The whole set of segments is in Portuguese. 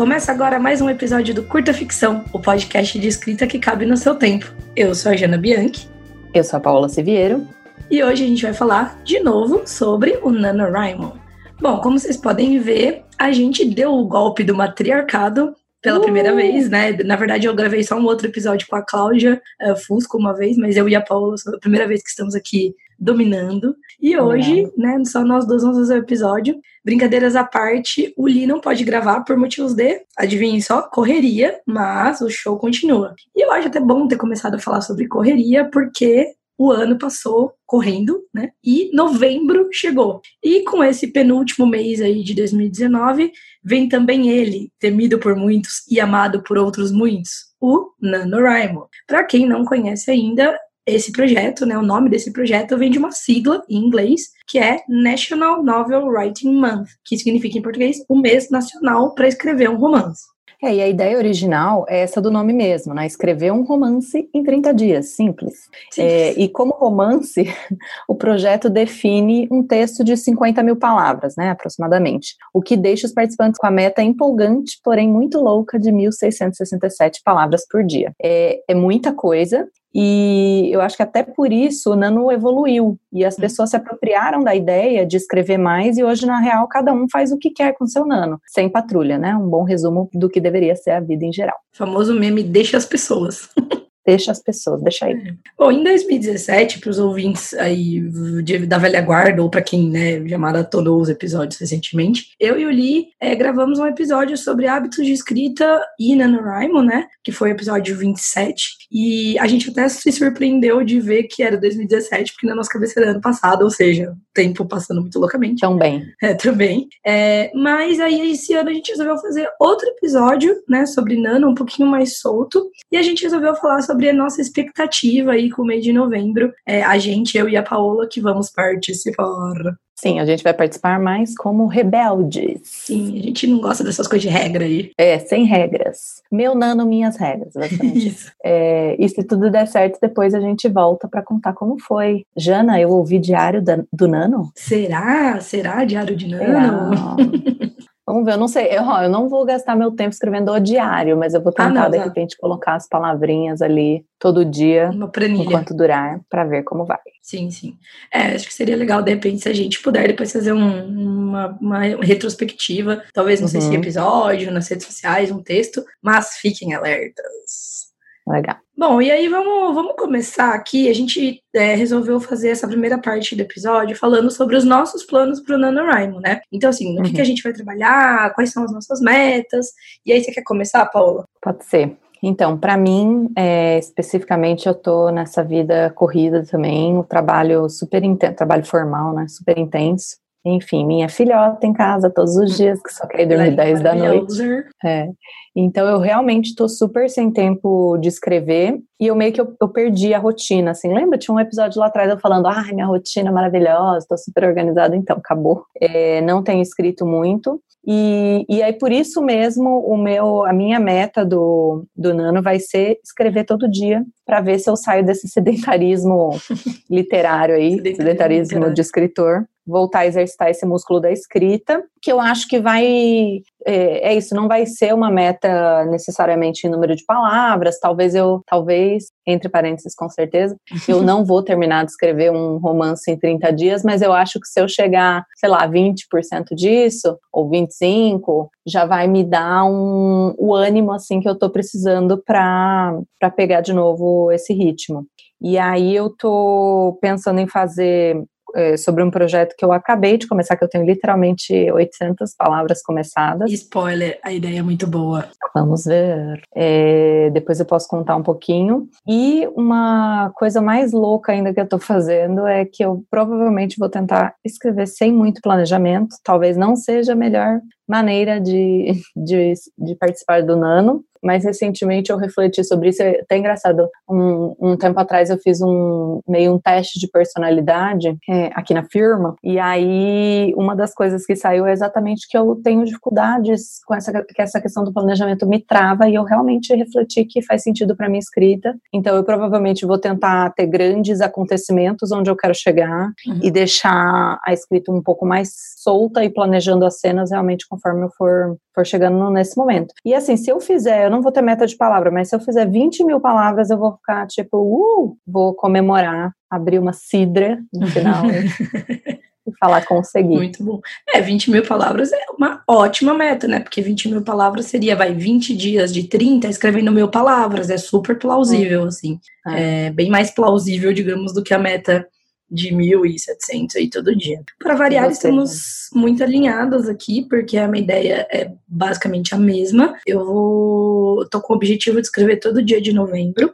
Começa agora mais um episódio do Curta Ficção, o podcast de escrita que cabe no seu tempo. Eu sou a Jana Bianchi. Eu sou a Paula Siviero. E hoje a gente vai falar de novo sobre o NaNoWriMo. Bom, como vocês podem ver, a gente deu o golpe do matriarcado pela uh! primeira vez, né? Na verdade, eu gravei só um outro episódio com a Cláudia uh, Fusco uma vez, mas eu e a Paula, a primeira vez que estamos aqui dominando. E hoje, né, só nós dois vamos fazer o episódio. Brincadeiras à parte, o Lee não pode gravar por motivos de, adivinhem só, correria, mas o show continua. E eu acho até bom ter começado a falar sobre correria, porque o ano passou correndo, né? E novembro chegou. E com esse penúltimo mês aí de 2019, vem também ele, temido por muitos e amado por outros muitos, o NaNoWriMo. Para quem não conhece ainda, esse projeto, né, o nome desse projeto vem de uma sigla em inglês, que é National Novel Writing Month, que significa em português o mês nacional para escrever um romance. É, e a ideia original é essa do nome mesmo, né? Escrever um romance em 30 dias, simples. É, e como romance, o projeto define um texto de 50 mil palavras, né? Aproximadamente. O que deixa os participantes com a meta empolgante, porém muito louca, de 1.667 palavras por dia. É, é muita coisa, e eu acho que até por isso o Nano evoluiu e as hum. pessoas se apropriaram da ideia de escrever mais e hoje, na real, cada um faz o que quer com seu Nano, sem patrulha, né? Um bom resumo do que deveria ser a vida em geral. O famoso meme deixa as pessoas. deixa as pessoas, deixa aí. É. Bom, em 2017, para os ouvintes aí de, da velha guarda, ou para quem né, já maratonou os episódios recentemente, eu e o Lee é, gravamos um episódio sobre hábitos de escrita e NaNoWriMo, né? Que foi o episódio 27. E a gente até se surpreendeu de ver que era 2017, porque na nossa cabeça era ano passado, ou seja, tempo passando muito loucamente. Também. É, também. É, mas aí esse ano a gente resolveu fazer outro episódio, né, sobre Nano, um pouquinho mais solto, e a gente resolveu falar sobre a nossa expectativa aí com o mês de novembro. É, a gente, eu e a Paola, que vamos participar. Sim, a gente vai participar mais como rebeldes. Sim, a gente não gosta dessas coisas de regra aí. É, sem regras. Meu nano, minhas regras, basicamente. Isso. É, e se tudo der certo, depois a gente volta para contar como foi. Jana, eu ouvi diário da, do Nano? Será? Será diário de Nano? Vamos ver, eu não sei, eu, eu, não vou gastar meu tempo escrevendo o diário, mas eu vou ah, tentar, ah, não, de tá. repente, colocar as palavrinhas ali todo dia, enquanto durar, para ver como vai. Sim, sim. É, acho que seria legal, de repente, se a gente puder depois fazer um, uma, uma, retrospectiva, talvez, não uhum. sei se uhum. episódio, nas redes sociais, um texto, mas fiquem alertas. Legal. Bom, e aí vamos, vamos começar aqui. A gente é, resolveu fazer essa primeira parte do episódio falando sobre os nossos planos para o NaNoWriMo, né? Então, assim, no uhum. que, que a uhum. gente vai trabalhar, quais são as nossas metas. E aí, você quer começar, Paula? Pode ser. Então, para mim, é, especificamente, eu tô nessa vida corrida também, o trabalho super intenso, trabalho formal, né, super intenso. Enfim, minha filhota em casa todos os dias, que só quer dormir 10 da noite. É. Então eu realmente estou super sem tempo de escrever e eu meio que eu, eu, perdi a rotina, assim. Lembra? Tinha um episódio lá atrás eu falando, ah, minha rotina é maravilhosa, estou super organizada. Então, acabou. É, não tenho escrito muito. E, e aí, por isso mesmo, o meu, a minha meta do, do Nano vai ser escrever todo dia para ver se eu saio desse sedentarismo literário aí, sedentarismo, sedentarismo de escritor, voltar a exercitar esse músculo da escrita, que eu acho que vai é, é, isso, não vai ser uma meta necessariamente em número de palavras, talvez eu, talvez, entre parênteses, com certeza, eu não vou terminar de escrever um romance em 30 dias, mas eu acho que se eu chegar, sei lá, 20% disso, ou 25%, já vai me dar um, o ânimo, assim, que eu tô precisando para pegar de novo esse ritmo. E aí eu tô pensando em fazer é, sobre um projeto que eu acabei de começar, que eu tenho literalmente 800 palavras começadas. Spoiler, a ideia é muito boa. Vamos ver. É, depois eu posso contar um pouquinho. E uma coisa mais louca ainda que eu tô fazendo é que eu provavelmente vou tentar escrever sem muito planejamento. Talvez não seja a melhor maneira de, de, de participar do Nano, mas recentemente eu refleti sobre isso, é até engraçado, um, um tempo atrás eu fiz um meio um teste de personalidade é, aqui na firma, e aí uma das coisas que saiu é exatamente que eu tenho dificuldades com essa, que essa questão do planejamento me trava, e eu realmente refleti que faz sentido para minha escrita, então eu provavelmente vou tentar ter grandes acontecimentos onde eu quero chegar, uhum. e deixar a escrita um pouco mais solta e planejando as cenas realmente com conforme eu for, for chegando nesse momento. E assim, se eu fizer, eu não vou ter meta de palavra, mas se eu fizer 20 mil palavras, eu vou ficar tipo, uh, vou comemorar, abrir uma cidra no final. e falar consegui. Muito bom. É, 20 mil palavras é uma ótima meta, né? Porque 20 mil palavras seria, vai, 20 dias de 30 escrevendo mil palavras. É super plausível, hum. assim. É. é. bem mais plausível, digamos, do que a meta de 1.700 aí todo dia. Para variar, Você, estamos né? muito alinhadas aqui, porque a minha ideia é basicamente a mesma. Eu vou. tô com o objetivo de escrever todo dia de novembro.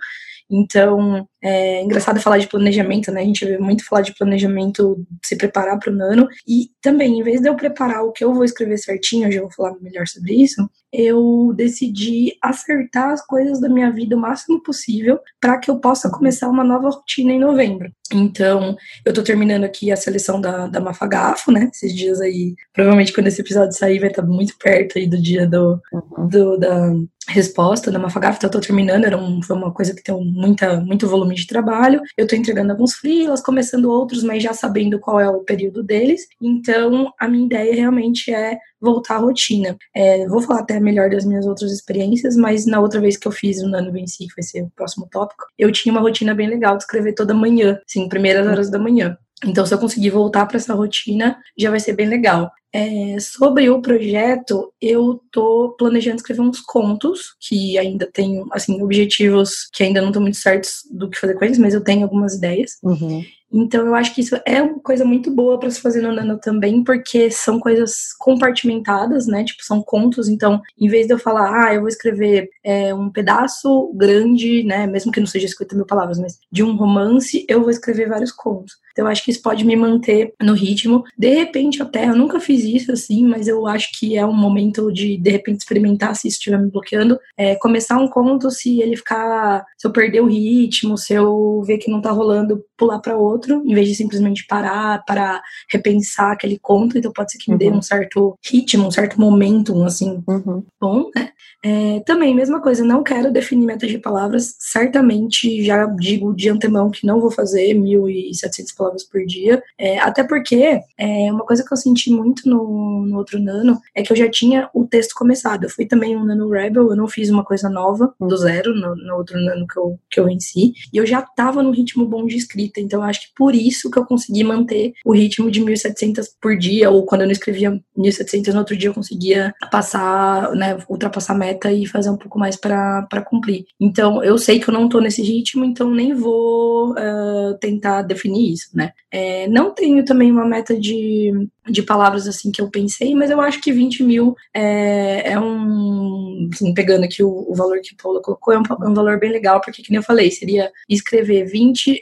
Então, é engraçado falar de planejamento, né? A gente vê muito falar de planejamento, se preparar para o nano. E também, em vez de eu preparar o que eu vou escrever certinho, hoje eu vou falar melhor sobre isso, eu decidi acertar as coisas da minha vida o máximo possível para que eu possa começar uma nova rotina em novembro. Então, eu tô terminando aqui a seleção da, da Mafagafo, né? Esses dias aí, provavelmente quando esse episódio sair, vai estar muito perto aí do dia do, uhum. do da resposta da Mafagafo, então eu tô terminando, era um, foi uma coisa que tem muita, muito volume de trabalho. Eu tô entregando alguns freelas, começando outros, mas já sabendo qual é o período deles. Então, a minha ideia realmente é voltar à rotina. É, vou falar até melhor das minhas outras experiências, mas na outra vez que eu fiz o Nano Venci, que vai ser o próximo tópico, eu tinha uma rotina bem legal de escrever toda manhã, assim, primeiras horas da manhã. Então, se eu conseguir voltar para essa rotina, já vai ser bem legal. É, sobre o projeto, eu tô planejando escrever uns contos, que ainda tenho, assim, objetivos que ainda não estão muito certos do que fazer com eles, mas eu tenho algumas ideias. Uhum. Então, eu acho que isso é uma coisa muito boa para se fazer no Nano também, porque são coisas compartimentadas, né? Tipo, são contos. Então, em vez de eu falar, ah, eu vou escrever é, um pedaço grande, né? Mesmo que não seja 50 mil palavras, mas de um romance, eu vou escrever vários contos. Então, eu acho que isso pode me manter no ritmo. De repente, até, eu nunca fiz isso assim, mas eu acho que é um momento de, de repente, experimentar se isso estiver me bloqueando. É, começar um conto, se ele ficar. Se eu perder o ritmo, se eu ver que não tá rolando, pular para outro, em vez de simplesmente parar para repensar aquele conto. Então, pode ser que me dê uhum. um certo ritmo, um certo momentum, assim, uhum. bom, né? É, também, mesma coisa, não quero definir metas de palavras. Certamente, já digo de antemão que não vou fazer 1.700 palavras por dia. É, até porque, é, uma coisa que eu senti muito no, no, outro Nano é que eu já tinha o texto começado. Eu fui também um Nano Rebel, eu não fiz uma coisa nova, do uhum. zero, no, no outro Nano que eu, que eu venci. E eu já tava no ritmo bom de escrita. Então, acho que por isso que eu consegui manter o ritmo de 1.700 por dia, ou quando eu não escrevia 1.700 no outro dia, eu conseguia passar, né, ultrapassar a meta meta e fazer um pouco mais para cumprir. Então, eu sei que eu não tô nesse ritmo, então nem vou uh, tentar definir isso, né? É, não tenho também uma meta de, de palavras assim que eu pensei, mas eu acho que 20 mil é, é um. Assim, pegando aqui o, o, valor que a Paula colocou, é um, é um valor bem legal, porque, como eu falei, seria escrever 20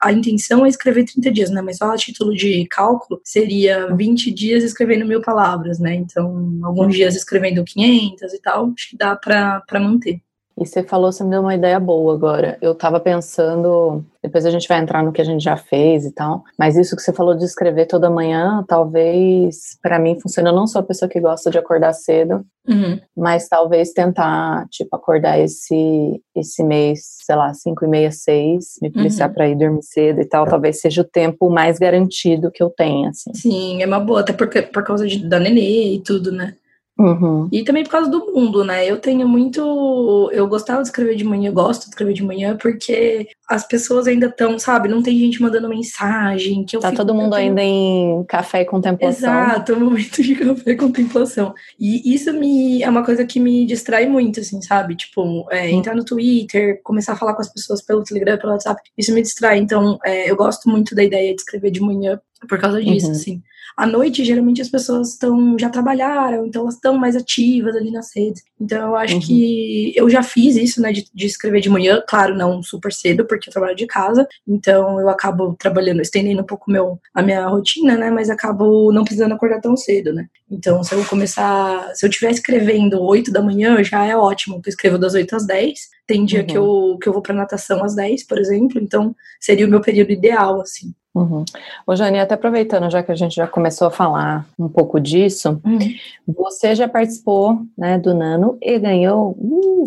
a intenção é escrever 30 dias, né? Mas só a título de cálculo seria 20 dias escrevendo mil palavras, né? Então, alguns dias escrevendo 500 e tal, acho que dá para manter. E você falou, você me deu uma ideia boa agora. Eu tava pensando, depois a gente vai entrar no que a gente já fez e tal, mas isso que você falou de escrever toda manhã, talvez para mim funcione. Eu não sou a pessoa que gosta de acordar cedo, uhum. mas talvez tentar, tipo, acordar esse, esse mês, sei lá, 5 e meia, 6, me policiar uhum. pra ir dormir cedo e tal, talvez seja o tempo mais garantido que eu tenha, assim. Sim, é uma boa, até porque, por causa de, da nenê e tudo, né? Uhum. E também por causa do mundo, né? Eu tenho muito. Eu gostava de escrever de manhã, gosto de escrever de manhã, porque as pessoas ainda estão, sabe? Não tem gente mandando mensagem. Que eu tá fico, todo mundo tenho... ainda em café e contemplação. Exato, momento de café e contemplação. E isso me é uma coisa que me distrai muito, assim, sabe? Tipo, é, entrar no Twitter, começar a falar com as pessoas pelo Telegram, pelo WhatsApp, isso me distrai. Então, é, eu gosto muito da ideia de escrever de manhã por causa disso, uhum. assim. À noite, geralmente as pessoas estão já trabalharam, então elas estão mais ativas ali nas redes. Então eu acho uhum. que eu já fiz isso, né, de, de, escrever de manhã, claro, não super cedo, porque eu trabalho de casa, então eu acabo trabalhando, estendendo um pouco meu, a minha rotina, né, mas acabo não precisando acordar tão cedo, né. Então se eu começar, se eu estiver escrevendo 8 da manhã, já é ótimo, eu escrevo das 8 às 10. Tem dia uhum. que, eu, que eu vou para natação às 10, por exemplo, então seria o meu período ideal, assim. Uhum. Ô, Jane, até aproveitando, já que a gente já começou a falar um pouco disso, uhum. você já participou né, do Nano e ganhou. Uh.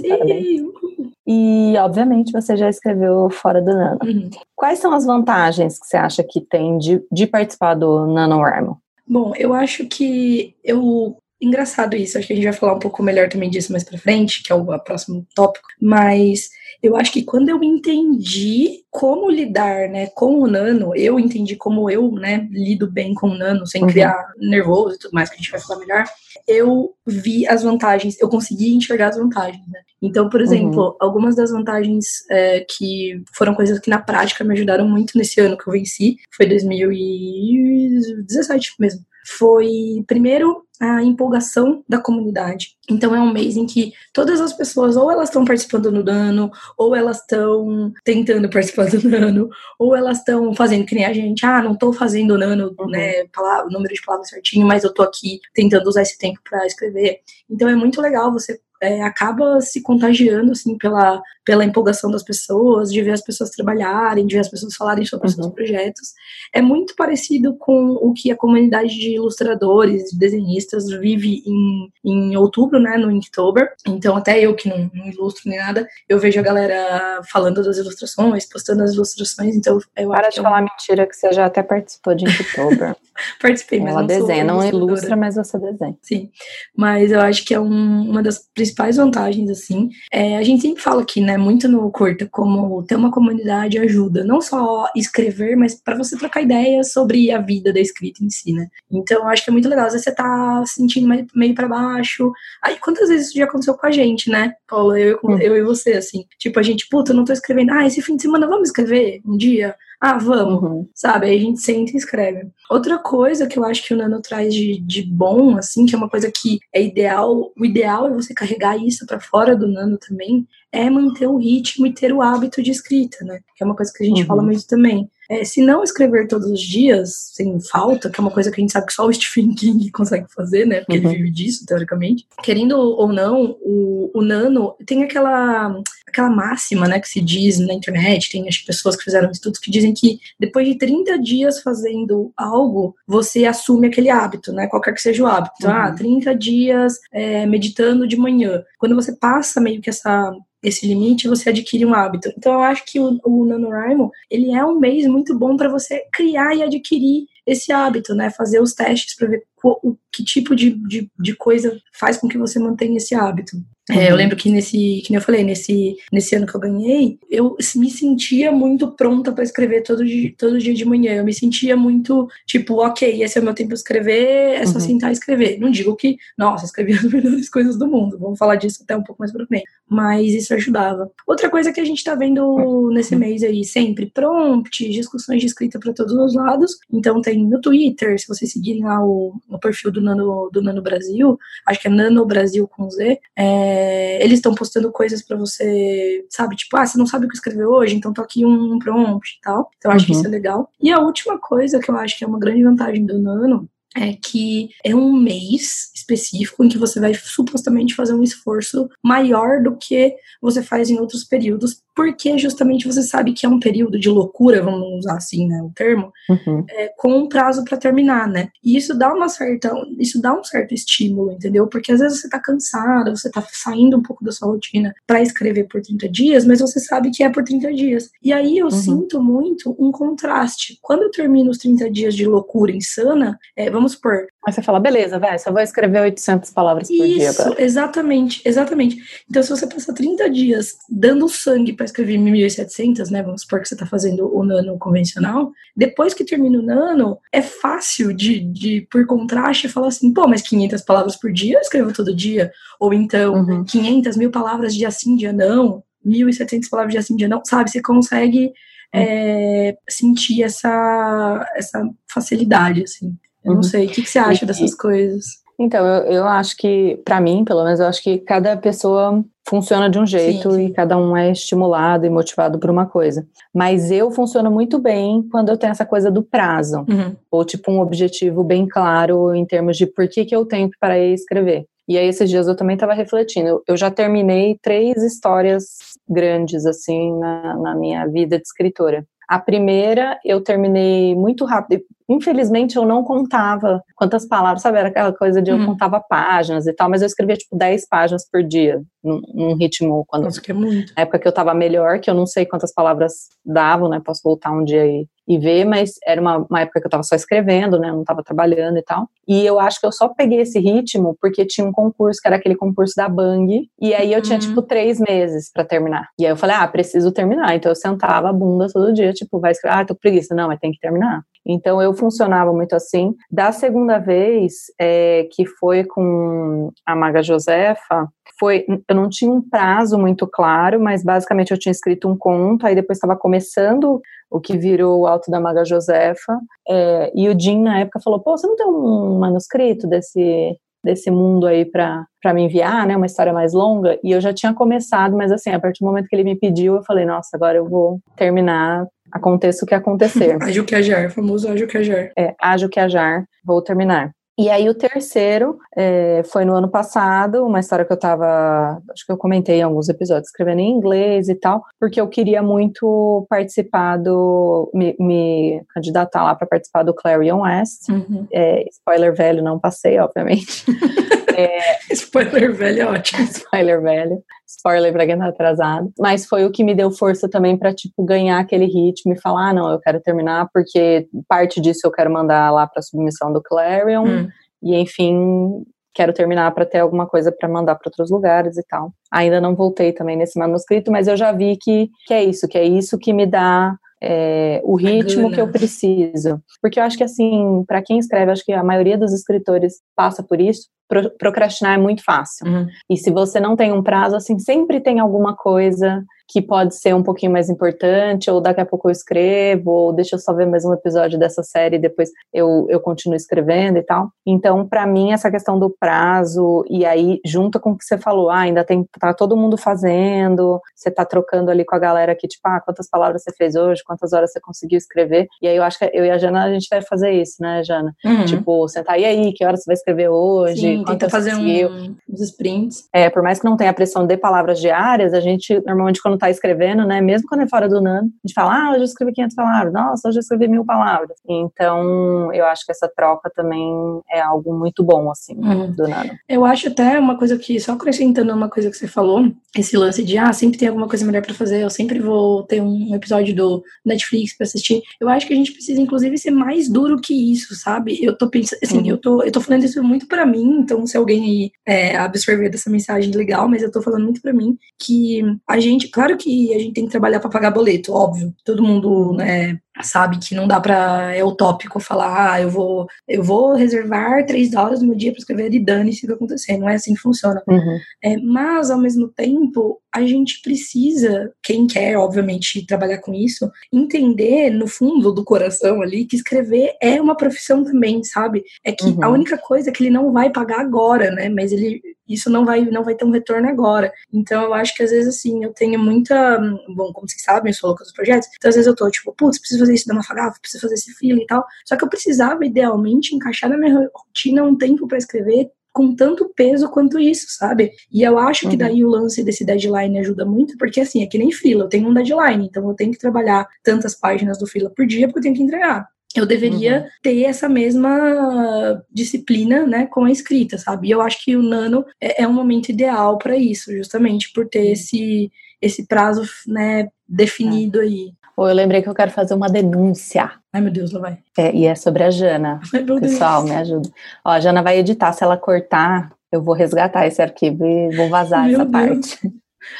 E, obviamente, você já escreveu fora do Nano. Uhum. Quais são as vantagens que você acha que tem de, de participar do NaNoWriMo? Bom, eu acho que eu engraçado isso. Acho que a gente vai falar um pouco melhor também disso mais pra frente, que é o próximo tópico. Mas eu acho que quando eu entendi como lidar, né, com o nano, eu entendi como eu, né, lido bem com o nano, sem uhum. criar nervoso e tudo mais, que a gente vai falar melhor, eu vi as vantagens, eu consegui enxergar as vantagens, né? Então, por exemplo, uhum. algumas das vantagens é, que foram coisas que na prática me ajudaram muito nesse ano que eu venci, foi 2017 mesmo. Foi, primeiro, a empolgação da comunidade. Então é um mês em que todas as pessoas ou elas estão participando no dano, ou elas estão tentando participar do nano, ou elas estão fazendo que nem a gente, ah, não estou fazendo nano, uhum. né, palavra, número de palavras certinho, mas eu estou aqui tentando usar esse tempo para escrever. Então é muito legal você é, acaba se contagiando assim pela, pela empolgação das pessoas, de ver as pessoas trabalharem, de ver as pessoas falarem sobre uhum. seus projetos. É muito parecido com o que a comunidade de ilustradores, de desenhistas vive em, em outubro, né, no Inktober. Então, até eu que não, não ilustro nem nada, eu vejo a galera falando das ilustrações, postando as ilustrações, então eu Para de falar é um... mentira que você já até participou de Inktober. Participei, mas Ela não desenha, não ilustra, mas você desenha. Sim, mas eu acho que é um, uma das principais vantagens, assim. É, a gente sempre fala aqui, né, muito no Curta, como ter uma comunidade ajuda, não só escrever, mas para você trocar ideias sobre a vida da escrita em si, né. Então, acho que é muito legal. Às vezes você tá se sentindo meio para baixo. Aí, quantas vezes isso já aconteceu com a gente, né, Paula? Eu, eu, eu e você, assim. Tipo, a gente, puta, eu não tô escrevendo. Ah, esse fim de semana vamos escrever um dia? Ah, vamos, uhum. sabe? Aí a gente senta e escreve. Outra coisa que eu acho que o Nano traz de, de bom, assim, que é uma coisa que é ideal, o ideal é você carregar isso para fora do Nano também, é manter o ritmo e ter o hábito de escrita, né? Que é uma coisa que a gente uhum. fala muito também. É, se não escrever todos os dias, sem falta, que é uma coisa que a gente sabe que só o Stephen King consegue fazer, né? Porque uhum. ele vive disso, teoricamente. Querendo ou não, o, o Nano tem aquela aquela máxima, né, que se diz na internet, tem as pessoas que fizeram estudos que dizem que depois de 30 dias fazendo algo, você assume aquele hábito, né, qualquer que seja o hábito. Então, ah, uhum. Ah, 30 dias é, meditando de manhã. Quando você passa meio que essa esse limite, você adquire um hábito. Então eu acho que o, o NaNoWriMo, ele é um mês muito bom para você criar e adquirir esse hábito, né? Fazer os testes para ver o, que tipo de, de, de, coisa faz com que você mantenha esse hábito. É, eu uhum. lembro que nesse, que eu falei, nesse, nesse ano que eu ganhei, eu me sentia muito pronta para escrever todo dia, todo dia de manhã. Eu me sentia muito, tipo, ok, esse é o meu tempo de escrever, é só uhum. sentar e escrever. Não digo que, nossa, escrevi as melhores coisas do mundo. Vamos falar disso até um pouco mais pra frente. Mas isso ajudava. Outra coisa que a gente tá vendo nesse uhum. mês aí, sempre prompt, discussões de escrita para todos os lados. Então tem no Twitter, se vocês seguirem lá o, o perfil do Nano, do Nano Brasil, acho que é Nano Brasil com Z, é, eles estão postando coisas para você, sabe? Tipo, ah, você não sabe o que escrever hoje, então tô aqui um prompt e tal. Então, acho uhum. que isso é legal. E a última coisa que eu acho que é uma grande vantagem do Nano é que é um mês específico em que você vai supostamente fazer um esforço maior do que você faz em outros períodos, porque justamente você sabe que é um período de loucura, vamos usar assim, né, o termo, uhum. é, com um prazo para terminar, né? E isso dá uma certa, isso dá um certo estímulo, entendeu? Porque às vezes você tá cansado, você tá saindo um pouco da sua rotina para escrever por 30 dias, mas você sabe que é por 30 dias. E aí eu uhum. sinto muito um contraste. Quando eu termino os 30 dias de loucura insana, é, vamos supor. Aí você fala, beleza, velho, só vou escrever 800 palavras por Isso, dia agora. exatamente, exatamente. Então, se você passar 30 dias dando sangue para escrever 1.700, né, vamos supor que você está fazendo o nano convencional, depois que termina o nano, é fácil de, de, por contraste, falar assim, pô, mas 500 palavras por dia eu escrevo todo dia. Ou então, uhum. 500 mil palavras de assim, dia não, 1.700 palavras de assim, dia não, sabe? Você consegue é, sentir essa, essa facilidade, assim. Eu não uhum. sei, o que, que você acha e, dessas coisas? Então, eu, eu acho que, para mim, pelo menos, eu acho que cada pessoa funciona de um jeito sim, sim. e cada um é estimulado e motivado por uma coisa. Mas eu funciono muito bem quando eu tenho essa coisa do prazo, uhum. ou tipo um objetivo bem claro em termos de por que, que eu tenho que parar e escrever. E aí, esses dias eu também estava refletindo. Eu já terminei três histórias grandes, assim, na, na minha vida de escritora. A primeira eu terminei muito rápido. Infelizmente eu não contava quantas palavras, sabe? Era aquela coisa de eu uhum. contava páginas e tal, mas eu escrevia tipo 10 páginas por dia, num, num ritmo quando. Nossa, que é muito. Na época que eu tava melhor, que eu não sei quantas palavras davam, né? Posso voltar um dia e, e ver, mas era uma, uma época que eu estava só escrevendo, né? Eu não estava trabalhando e tal. E eu acho que eu só peguei esse ritmo porque tinha um concurso, que era aquele concurso da Bang, e aí eu tinha, uhum. tipo, três meses para terminar. E aí eu falei, ah, preciso terminar. Então eu sentava a bunda todo dia, tipo, vai escrever, ah, tô preguiça. Não, mas tem que terminar. Então eu funcionava muito assim. Da segunda vez, é, que foi com a Maga Josefa, foi, eu não tinha um prazo muito claro, mas basicamente eu tinha escrito um conto, aí depois estava começando o que virou o Alto da Maga Josefa, é, e o Jim na época falou, pô, você não tem um manuscrito desse desse mundo aí para me enviar, né, uma história mais longa, e eu já tinha começado, mas assim, a partir do momento que ele me pediu, eu falei, nossa, agora eu vou terminar aconteça o que acontecer. Ágil que ajar, famoso ágil que ajar. É, ágil que ajar, vou terminar. E aí o terceiro é, foi no ano passado, uma história que eu tava, acho que eu comentei em alguns episódios, escrevendo em inglês e tal, porque eu queria muito participar do, me, me candidatar lá para participar do Clarion West. Uhum. É, spoiler velho, não passei, obviamente. é, spoiler velho é ótimo. Spoiler velho. Spoiler pra quem tá atrasado. Mas foi o que me deu força também para tipo, ganhar aquele ritmo e falar, ah, não, eu quero terminar, porque parte disso eu quero mandar lá pra submissão do Clarion. Hum. E, enfim, quero terminar para ter alguma coisa para mandar para outros lugares e tal. Ainda não voltei também nesse manuscrito, mas eu já vi que, que é isso, que é isso que me dá é, o ritmo que eu preciso. Porque eu acho que, assim, para quem escreve, acho que a maioria dos escritores passa por isso. Pro, procrastinar é muito fácil. Uhum. E se você não tem um prazo, assim, sempre tem alguma coisa que pode ser um pouquinho mais importante, ou daqui a pouco eu escrevo, ou deixa eu só ver mais um episódio dessa série e depois eu, eu continuo escrevendo e tal. Então, para mim, essa questão do prazo, e aí, junto com o que você falou, ah, ainda tem, tá todo mundo fazendo, você tá trocando ali com a galera que, tipo, ah, quantas palavras você fez hoje, quantas horas você conseguiu escrever, e aí eu acho que eu e a Jana, a gente vai fazer isso, né, Jana? Uhum. Tipo, sentar, e aí, que horas você vai escrever hoje? Sim, tenta fazer um, uns sprints. É, por mais que não tenha pressão de palavras diárias, a gente, normalmente, quando tá escrevendo, né, mesmo quando é fora do Nano, a gente fala, ah, hoje eu escrevi 500 palavras, nossa, hoje eu escrevi mil palavras. Então, eu acho que essa troca também é algo muito bom, assim, uhum. do Nano. Eu acho até uma coisa que, só acrescentando uma coisa que você falou, esse lance de, ah, sempre tem alguma coisa melhor para fazer, eu sempre vou ter um episódio do Netflix para assistir. Eu acho que a gente precisa, inclusive, ser mais duro que isso, sabe? Eu tô pensando, assim, uhum. eu, tô, eu tô falando isso muito para mim, então se alguém aí é, absorver dessa mensagem legal, mas eu tô falando muito para mim que a gente, claro que a gente tem que trabalhar para pagar boleto, óbvio. Todo mundo, né, sabe que não dá para é utópico falar, ah, eu vou, eu vou reservar três dólares no meu dia para escrever e dane-se o que acontecer. Não é assim que funciona. Uhum. É, mas, ao mesmo tempo, a gente precisa, quem quer, obviamente, trabalhar com isso, entender no fundo do coração ali que escrever é uma profissão também, sabe? É que uhum. a única coisa é que ele não vai pagar agora, né? Mas ele isso não vai não vai ter um retorno agora. Então eu acho que às vezes assim, eu tenho muita, bom, como vocês sabem, eu sou louca dos projetos. Então às vezes eu tô tipo, putz, preciso fazer isso da Mafagafa, preciso fazer esse fila e tal. Só que eu precisava idealmente encaixar na minha rotina um tempo para escrever com tanto peso quanto isso, sabe? E eu acho uhum. que daí o lance desse deadline ajuda muito, porque assim, é que nem fila, eu tenho um deadline, então eu tenho que trabalhar tantas páginas do fila por dia porque eu tenho que entregar eu deveria uhum. ter essa mesma disciplina, né, com a escrita, sabe? E eu acho que o nano é, é um momento ideal para isso, justamente por ter esse esse prazo, né, definido é. aí. Ou eu lembrei que eu quero fazer uma denúncia. Ai, meu Deus, lá vai. É, e é sobre a Jana. Ai, Pessoal, Deus. me ajuda. Ó, a Jana vai editar, se ela cortar, eu vou resgatar esse arquivo e vou vazar meu essa Deus. parte. Vou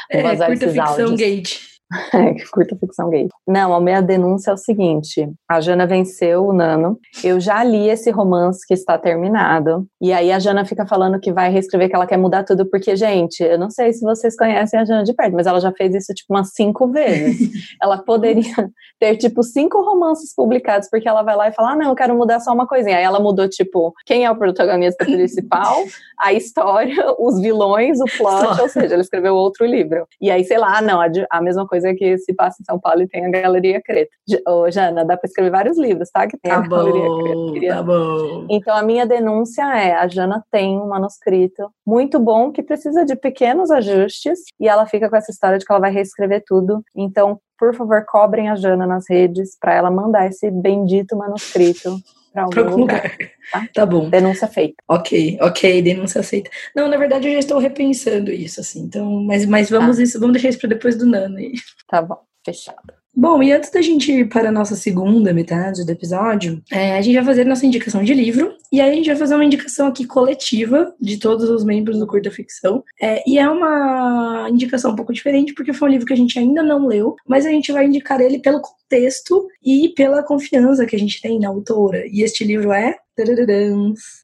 é, vazar curta esses áudios. gate. Curta ficção gay. Não, a minha denúncia é o seguinte: a Jana venceu o Nano. Eu já li esse romance que está terminado. E aí a Jana fica falando que vai reescrever, que ela quer mudar tudo, porque, gente, eu não sei se vocês conhecem a Jana de perto, mas ela já fez isso tipo umas cinco vezes. ela poderia ter, tipo, cinco romances publicados, porque ela vai lá e fala: ah, não, eu quero mudar só uma coisinha. Aí ela mudou, tipo, quem é o protagonista principal, a história, os vilões, o plot, ou seja, ela escreveu outro livro. E aí, sei lá, não, a, a mesma coisa coisa que se passa em São Paulo e tem a Galeria Creta. Ô, Jana, dá para escrever vários livros, tá? Que tem tá a bom, Galeria Creta. Tá bom. Então, a minha denúncia é: a Jana tem um manuscrito muito bom que precisa de pequenos ajustes e ela fica com essa história de que ela vai reescrever tudo. Então, por favor, cobrem a Jana nas redes para ela mandar esse bendito manuscrito para algum, lugar. lugar. Tá? tá? bom. Denúncia feita. Ok, ok, denúncia feita. Não, na verdade eu já estou repensando isso, assim. Então, mas, mas vamos tá. isso, vamos deixar isso para depois do Nano aí. Tá bom, fechado. Bom, e antes da gente ir para a nossa segunda metade do episódio, é, a gente vai fazer nossa indicação de livro, e aí a gente vai fazer uma indicação aqui coletiva de todos os membros do Curta Ficção. É, e é uma indicação um pouco diferente, porque foi um livro que a gente ainda não leu, mas a gente vai indicar ele pelo contexto e pela confiança que a gente tem na autora. E este livro é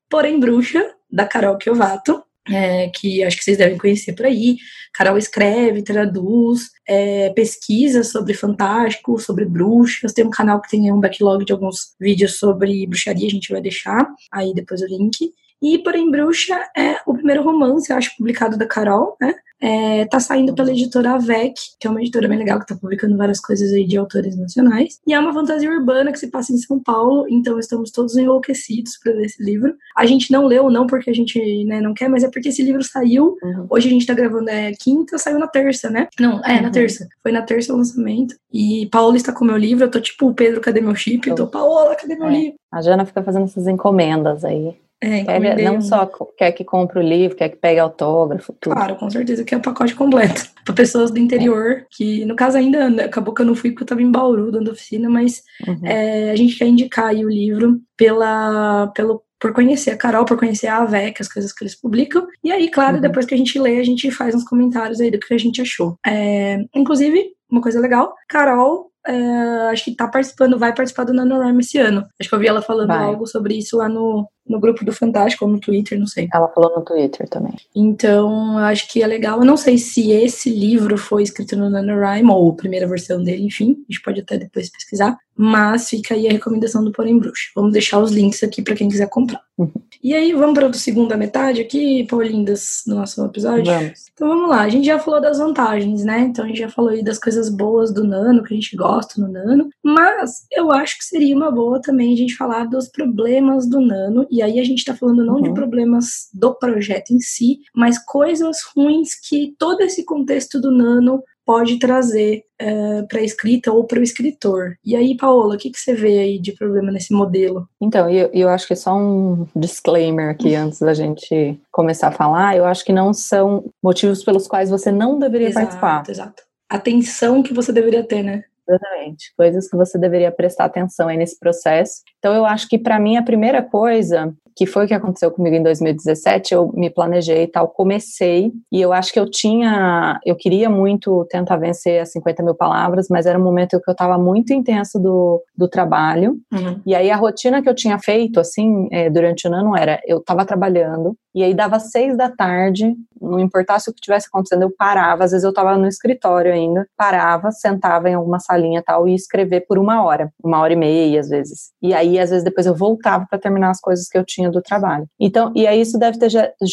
Porém Bruxa, da Carol Kiovato é, que acho que vocês devem conhecer por aí. Carol escreve, traduz, é, pesquisa sobre fantástico, sobre bruxas. Tem um canal que tem um backlog de alguns vídeos sobre bruxaria, a gente vai deixar aí depois o link. E Porém Bruxa é o primeiro romance, eu acho, publicado da Carol, né? É, tá saindo pela editora AVEC, que é uma editora bem legal, que tá publicando várias coisas aí de autores nacionais. E é uma fantasia urbana que se passa em São Paulo, então estamos todos enlouquecidos para ler esse livro. A gente não leu, não porque a gente né, não quer, mas é porque esse livro saiu. Uhum. Hoje a gente tá gravando é quinta, saiu na terça, né? Não, é, na uhum. terça. Foi na terça o lançamento. E Paola está com meu livro, eu tô tipo, Pedro, cadê meu chip? Eu tô, Paola, cadê meu é. livro? A Jana fica fazendo essas encomendas aí. É, quer, não só quer que compre o livro, quer que pegue autógrafo, tudo. Claro, com certeza que é o pacote completo. Para pessoas do interior, é. que no caso ainda acabou que eu não fui porque eu estava em Bauru dando oficina, mas uhum. é, a gente quer indicar aí o livro pela, pelo por conhecer a Carol, por conhecer a AVEC, as coisas que eles publicam. E aí, claro, uhum. depois que a gente lê, a gente faz uns comentários aí do que a gente achou. É, inclusive, uma coisa legal, Carol é, acho que tá participando, vai participar do NaNoWriMo esse ano. Acho que eu vi ela falando vai. algo sobre isso lá no, no grupo do Fantástico ou no Twitter, não sei. Ela falou no Twitter também. Então, acho que é legal. Eu não sei se esse livro foi escrito no NaNoWriMo ou a primeira versão dele, enfim. A gente pode até depois pesquisar. Mas fica aí a recomendação do Porém Bruxa. Vamos deixar os links aqui para quem quiser comprar. Uhum. E aí, vamos para a segunda metade aqui, Paulindas, do nosso episódio? Vamos. Então vamos lá. A gente já falou das vantagens, né? Então a gente já falou aí das coisas boas do Nano, que a gente gosta no Nano. Mas eu acho que seria uma boa também a gente falar dos problemas do Nano e aí a gente está falando não uhum. de problemas do projeto em si, mas coisas ruins que todo esse contexto do Nano pode trazer é, para a escrita ou para o escritor. E aí, Paola, o que, que você vê aí de problema nesse modelo? Então, eu, eu acho que é só um disclaimer aqui uhum. antes da gente começar a falar. Eu acho que não são motivos pelos quais você não deveria exato, participar. Exato. Atenção que você deveria ter, né? Exatamente. Coisas que você deveria prestar atenção aí nesse processo. Então, eu acho que para mim a primeira coisa que foi o que aconteceu comigo em 2017, eu me planejei e tal, comecei, e eu acho que eu tinha, eu queria muito tentar vencer as 50 mil palavras, mas era um momento que eu estava muito intenso do, do trabalho, uhum. e aí a rotina que eu tinha feito, assim, é, durante o ano era, eu estava trabalhando, e aí dava seis da tarde, não importasse o que tivesse acontecendo, eu parava, às vezes eu estava no escritório ainda, parava, sentava em alguma salinha tal, e escrever por uma hora, uma hora e meia, às vezes. E aí, às vezes, depois eu voltava para terminar as coisas que eu tinha do trabalho. Então, e aí isso deve ter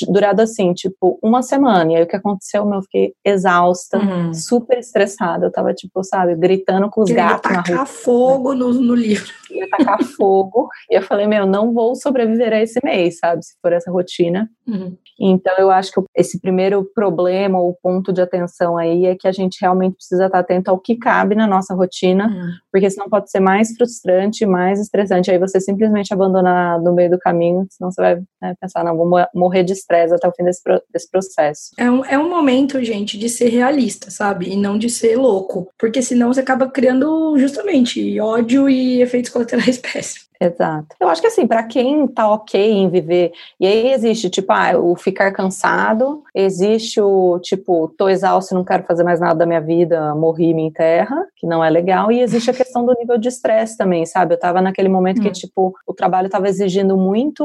durado assim, tipo, uma semana. E aí o que aconteceu, eu fiquei exausta, uhum. super estressada. Eu tava, tipo, sabe, gritando com os gatos na rua. tacar fogo no, no livro. Ia tacar fogo. E eu falei, meu, não vou sobreviver a esse mês, sabe? Se for essa rotina. Uhum. Então, eu acho que esse primeiro problema ou ponto de atenção aí é que a gente realmente precisa estar atento ao que cabe na nossa rotina, uhum. porque senão pode ser mais frustrante, mais estressante. Aí você simplesmente abandonar no meio do caminho, senão você vai né, pensar, não, vou morrer de estresse até o fim desse, desse processo. É um, é um momento, gente, de ser realista, sabe? E não de ser louco. Porque senão você acaba criando justamente ódio e efeitos colaterais péssimos. Exato. Eu acho que assim, para quem tá ok em viver, e aí existe, tipo, ah, o ficar cansado, existe o, tipo, tô exausto, não quero fazer mais nada da minha vida, morri, me enterra, que não é legal, e existe a questão do nível de estresse também, sabe? Eu tava naquele momento hum. que, tipo, o trabalho tava exigindo muito,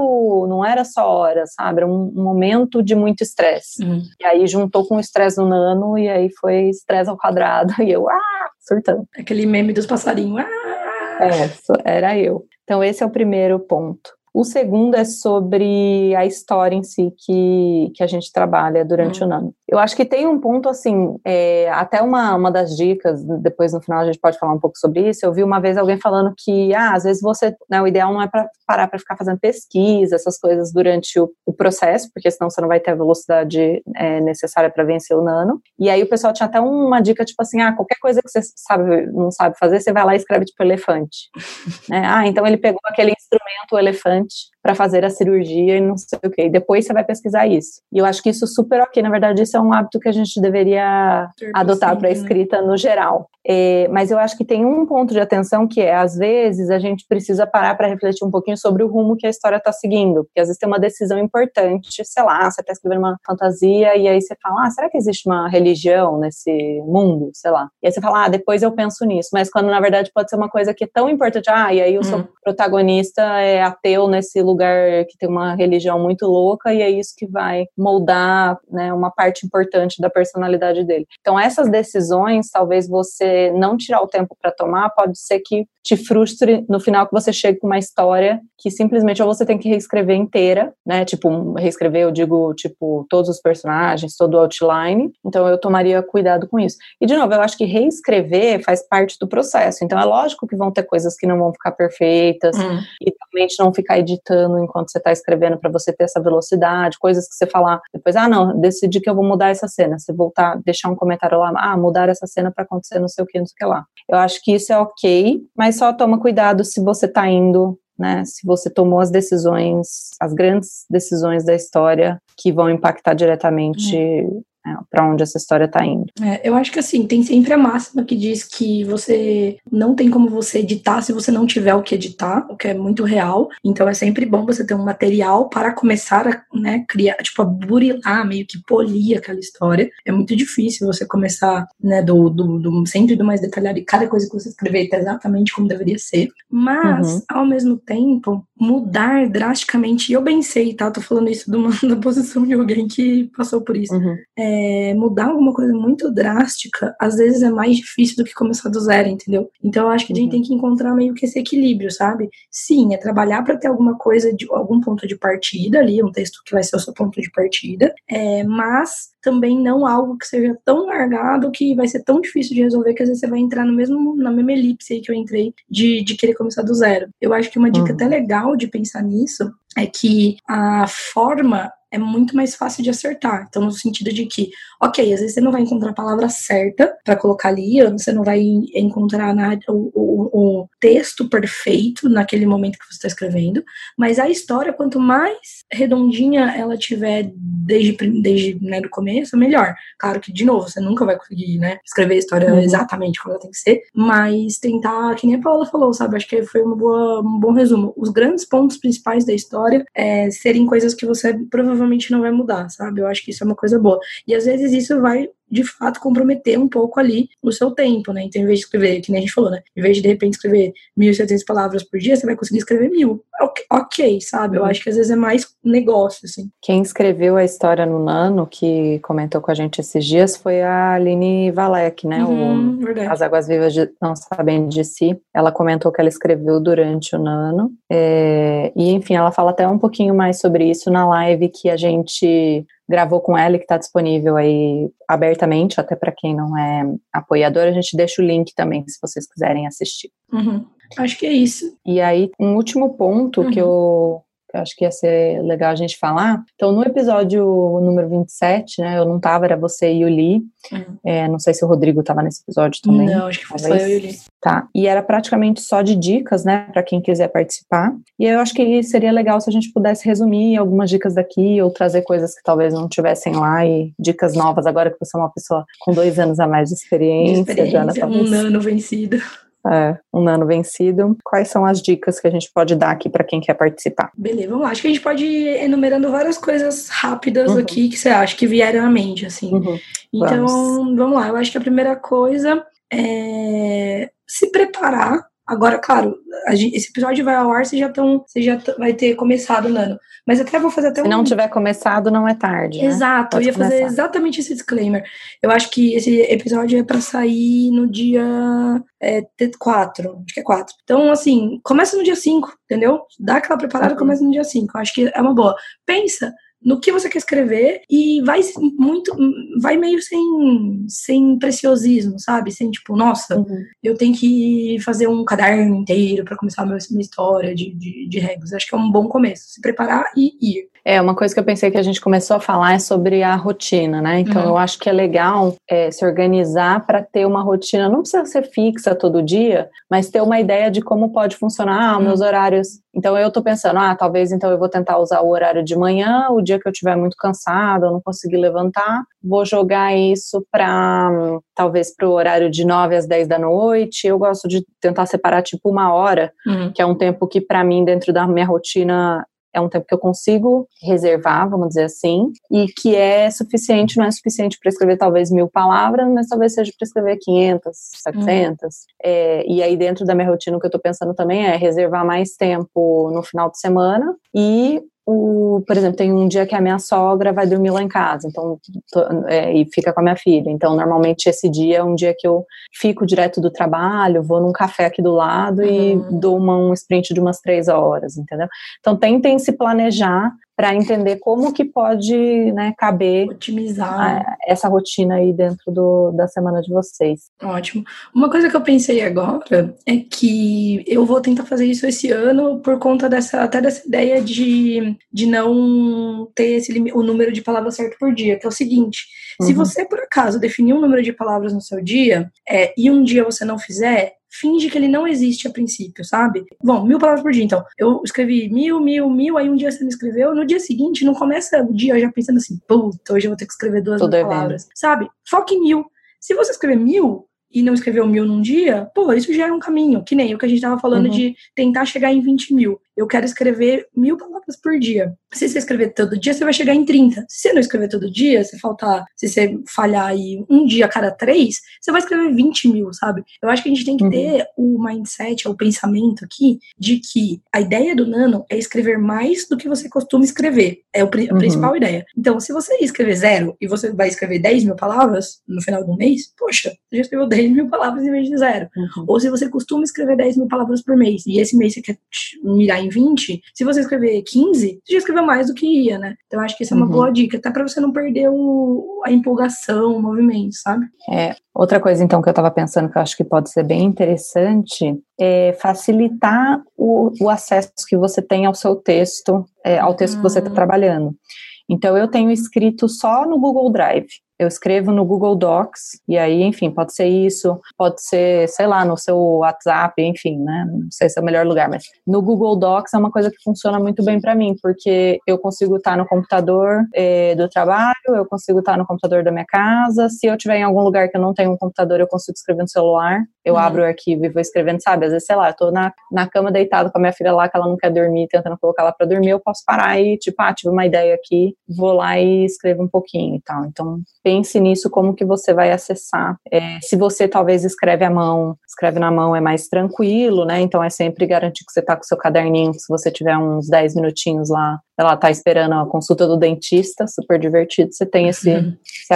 não era só horas, sabe? Era um, um momento de muito estresse. Hum. E aí juntou com o estresse no nano, e aí foi estresse ao quadrado, e eu, ah, surtando. Aquele meme dos passarinhos, ah! É, era eu. Então, esse é o primeiro ponto. O segundo é sobre a história em si que, que a gente trabalha durante uhum. o ano. Eu acho que tem um ponto assim, é, até uma, uma das dicas, depois no final a gente pode falar um pouco sobre isso. Eu vi uma vez alguém falando que, ah, às vezes você, né, o ideal não é para parar para ficar fazendo pesquisa, essas coisas durante o, o, processo, porque senão você não vai ter a velocidade é, necessária para vencer o nano. E aí o pessoal tinha até uma dica, tipo assim, ah, qualquer coisa que você sabe, não sabe fazer, você vai lá e escreve tipo elefante. é, ah, então ele pegou aquele instrumento, o elefante, para fazer a cirurgia e não sei o que. depois você vai pesquisar isso. E eu acho que isso super ok. Na verdade, isso isso é um hábito que a gente deveria adotar para a né? escrita no geral. É, mas eu acho que tem um ponto de atenção que é, às vezes, a gente precisa parar para refletir um pouquinho sobre o rumo que a história está seguindo. Porque às vezes tem uma decisão importante, sei lá, você está escrevendo uma fantasia e aí você fala, ah, será que existe uma religião nesse mundo? Sei lá. E aí você fala, ah, depois eu penso nisso. Mas quando na verdade pode ser uma coisa que é tão importante, ah, e aí o hum. seu protagonista é ateu nesse lugar que tem uma religião muito louca e é isso que vai moldar né, uma parte importante da personalidade dele. Então essas decisões, talvez você não tirar o tempo para tomar, pode ser que te frustre no final que você chegue com uma história que simplesmente ou você tem que reescrever inteira, né? Tipo, reescrever, eu digo, tipo, todos os personagens, todo o outline. Então eu tomaria cuidado com isso. E de novo, eu acho que reescrever faz parte do processo. Então é lógico que vão ter coisas que não vão ficar perfeitas hum. e realmente não ficar editando enquanto você está escrevendo para você ter essa velocidade, coisas que você falar depois, ah, não, decidi que eu vou mudar essa cena. Você voltar, deixar um comentário lá, ah, mudar essa cena para acontecer no seu que, não sei o que lá. Eu acho que isso é ok, mas só toma cuidado se você está indo né, se você tomou as decisões, as grandes decisões da história que vão impactar diretamente uhum para onde essa história está indo. É, eu acho que assim, tem sempre a máxima que diz que você não tem como você editar se você não tiver o que editar, o que é muito real. Então é sempre bom você ter um material para começar a né, criar, tipo, a burilar, meio que polir aquela história. É muito difícil você começar, né, do, do, do sempre do mais detalhado e cada coisa que você escrever tá exatamente como deveria ser. Mas, uhum. ao mesmo tempo, mudar drasticamente, e eu bem sei, tá? Tô falando isso de uma, da posição de alguém que passou por isso. Uhum. É, mudar alguma coisa muito drástica, às vezes é mais difícil do que começar do zero, entendeu? Então eu acho que a gente uhum. tem que encontrar meio que esse equilíbrio, sabe? Sim, é trabalhar para ter alguma coisa, de algum ponto de partida ali, um texto que vai ser o seu ponto de partida, é, mas também não algo que seja tão largado que vai ser tão difícil de resolver que às vezes você vai entrar no mesmo, na mesma elipse aí que eu entrei de, de querer começar do zero. Eu acho que uma dica uhum. até legal de pensar nisso é que a forma é muito mais fácil de acertar. Então, no sentido de que, ok, às vezes você não vai encontrar a palavra certa para colocar ali, você não vai encontrar na, o, o, o, texto perfeito naquele momento que você está escrevendo, mas a história, quanto mais redondinha ela tiver desde, desde né, do começo, melhor. Claro que, de novo, você nunca vai conseguir né, escrever a história uhum. exatamente como ela tem que ser, mas tentar, que nem a Paula falou, sabe? Acho que foi uma boa, um bom resumo. Os grandes pontos principais da história é, serem coisas que você provavelmente provavelmente não vai mudar, sabe? Eu acho que isso é uma coisa boa. E às vezes isso vai de fato comprometer um pouco ali o seu tempo, né? Então, em vez de escrever, que nem a gente falou, né? Em vez de de repente escrever 1.700 palavras por dia, você vai conseguir escrever mil. Ok, okay sabe? Eu uhum. acho que às vezes é mais negócio, assim. Quem escreveu a história no Nano, que comentou com a gente esses dias, foi a Aline Valek, né? Uhum, o, As Águas Vivas de, Não Sabem de Si. Ela comentou que ela escreveu durante o Nano. É, e, enfim, ela fala até um pouquinho mais sobre isso na live que a gente gravou com ela que está disponível aí abertamente, até para quem não é apoiador, a gente deixa o link também, se vocês quiserem assistir. Uhum. Acho que é isso. E aí, um último ponto uhum. que eu que eu acho que ia ser legal a gente falar. Então, no episódio número 27, né, eu não tava, era você e o Lee. Uhum. É, não sei se o Rodrigo tava nesse episódio também. Não, acho que foi talvez. só eu e o Lee. Tá. E era praticamente só de dicas, né, para quem quiser participar. E eu acho que seria legal se a gente pudesse resumir algumas dicas daqui ou trazer coisas que talvez não tivessem lá e dicas novas agora que você é uma pessoa com dois anos a mais de experiência. De experiência um ano vencido é, um ano vencido. Quais são as dicas que a gente pode dar aqui para quem quer participar? Beleza, vamos lá. Acho que a gente pode ir enumerando várias coisas rápidas uhum. aqui que você acha que vieram à mente, assim. Uhum. Então, vamos. vamos lá. Eu acho que a primeira coisa é se preparar Agora, claro, gente, esse episódio vai ao ar, você já, tão, você já vai ter começado, Nano. Mas até vou fazer até Se um... não tiver começado, não é tarde. Né? Exato, Pode eu ia começar. fazer exatamente esse disclaimer. Eu acho que esse episódio é para sair no dia é, 4, acho que é 4. Então, assim, começa no dia 5, entendeu? Dá aquela preparada, uhum. começa no dia 5. Acho que é uma boa. Pensa no que você quer escrever e vai muito, vai meio sem, sem preciosismo, sabe? Sem tipo, nossa, uhum. eu tenho que fazer um caderno inteiro para começar a minha, minha história de, de, de regras. Acho que é um bom começo, se preparar e ir. É, uma coisa que eu pensei que a gente começou a falar é sobre a rotina, né? Então uhum. eu acho que é legal é, se organizar para ter uma rotina, não precisa ser fixa todo dia, mas ter uma ideia de como pode funcionar ah, meus uhum. horários. Então eu tô pensando, ah, talvez então eu vou tentar usar o horário de manhã, o dia que eu estiver muito cansado, eu não conseguir levantar, vou jogar isso para talvez para o horário de 9 às 10 da noite. Eu gosto de tentar separar tipo uma hora, uhum. que é um tempo que para mim dentro da minha rotina é um tempo que eu consigo reservar, vamos dizer assim, e que é suficiente, não é suficiente para escrever talvez mil palavras, mas talvez seja para escrever 500, 700. Uhum. É, e aí, dentro da minha rotina, o que eu estou pensando também é reservar mais tempo no final de semana e o, por exemplo, tem um dia que a minha sogra vai dormir lá em casa, então tô, é, e fica com a minha filha. Então, normalmente esse dia é um dia que eu fico direto do trabalho, vou num café aqui do lado uhum. e dou uma, um sprint de umas três horas, entendeu? Então, tentem se planejar para entender como que pode né, caber otimizar a, essa rotina aí dentro do, da semana de vocês. Ótimo. Uma coisa que eu pensei agora é que eu vou tentar fazer isso esse ano por conta dessa até dessa ideia de, de não ter esse o número de palavras certo por dia, que é o seguinte: uhum. se você por acaso definir um número de palavras no seu dia é, e um dia você não fizer, finge que ele não existe a princípio, sabe? Bom, mil palavras por dia, então. Eu escrevi mil, mil, mil, aí um dia você não escreveu, no dia seguinte não começa o dia já pensando assim, puta, hoje eu vou ter que escrever duas mil palavras, sabe? Foque em mil. Se você escrever mil, e não escreveu mil num dia, pô, isso já é um caminho, que nem o que a gente tava falando uhum. de tentar chegar em 20 mil eu quero escrever mil palavras por dia. Se você escrever todo dia, você vai chegar em 30. Se você não escrever todo dia, se faltar, se você falhar aí um dia a cada três, você vai escrever 20 mil, sabe? Eu acho que a gente tem que uhum. ter o mindset, o pensamento aqui, de que a ideia do Nano é escrever mais do que você costuma escrever. É a uhum. principal ideia. Então, se você escrever zero e você vai escrever 10 mil palavras no final do mês, poxa, você já escreveu 10 mil palavras em vez de zero. Uhum. Ou se você costuma escrever 10 mil palavras por mês e esse mês você quer mirar em em 20, se você escrever 15, você já escreveu mais do que ia, né? Então acho que isso é uma uhum. boa dica, até para você não perder o, a empolgação, o movimento, sabe? É, outra coisa então que eu estava pensando que eu acho que pode ser bem interessante é facilitar o, o acesso que você tem ao seu texto, é, ao texto uhum. que você está hum. trabalhando. Então eu tenho escrito só no Google Drive eu escrevo no Google Docs, e aí, enfim, pode ser isso, pode ser, sei lá, no seu WhatsApp, enfim, né? Não sei se é o melhor lugar, mas no Google Docs é uma coisa que funciona muito bem para mim, porque eu consigo estar no computador é, do trabalho, eu consigo estar no computador da minha casa, se eu tiver em algum lugar que eu não tenho um computador, eu consigo escrever no celular, eu uhum. abro o arquivo e vou escrevendo, sabe? Às vezes, sei lá, eu tô na, na cama deitado com a minha filha lá, que ela não quer dormir, tentando colocar ela para dormir, eu posso parar e, tipo, ah, tive uma ideia aqui, vou lá e escrevo um pouquinho e tal. Então, pense nisso, como que você vai acessar. É, se você talvez escreve à mão, escreve na mão é mais tranquilo, né? Então é sempre garantir que você tá com seu caderninho, se você tiver uns 10 minutinhos lá, ela tá esperando a consulta do dentista, super divertido, você tem esse, uhum. você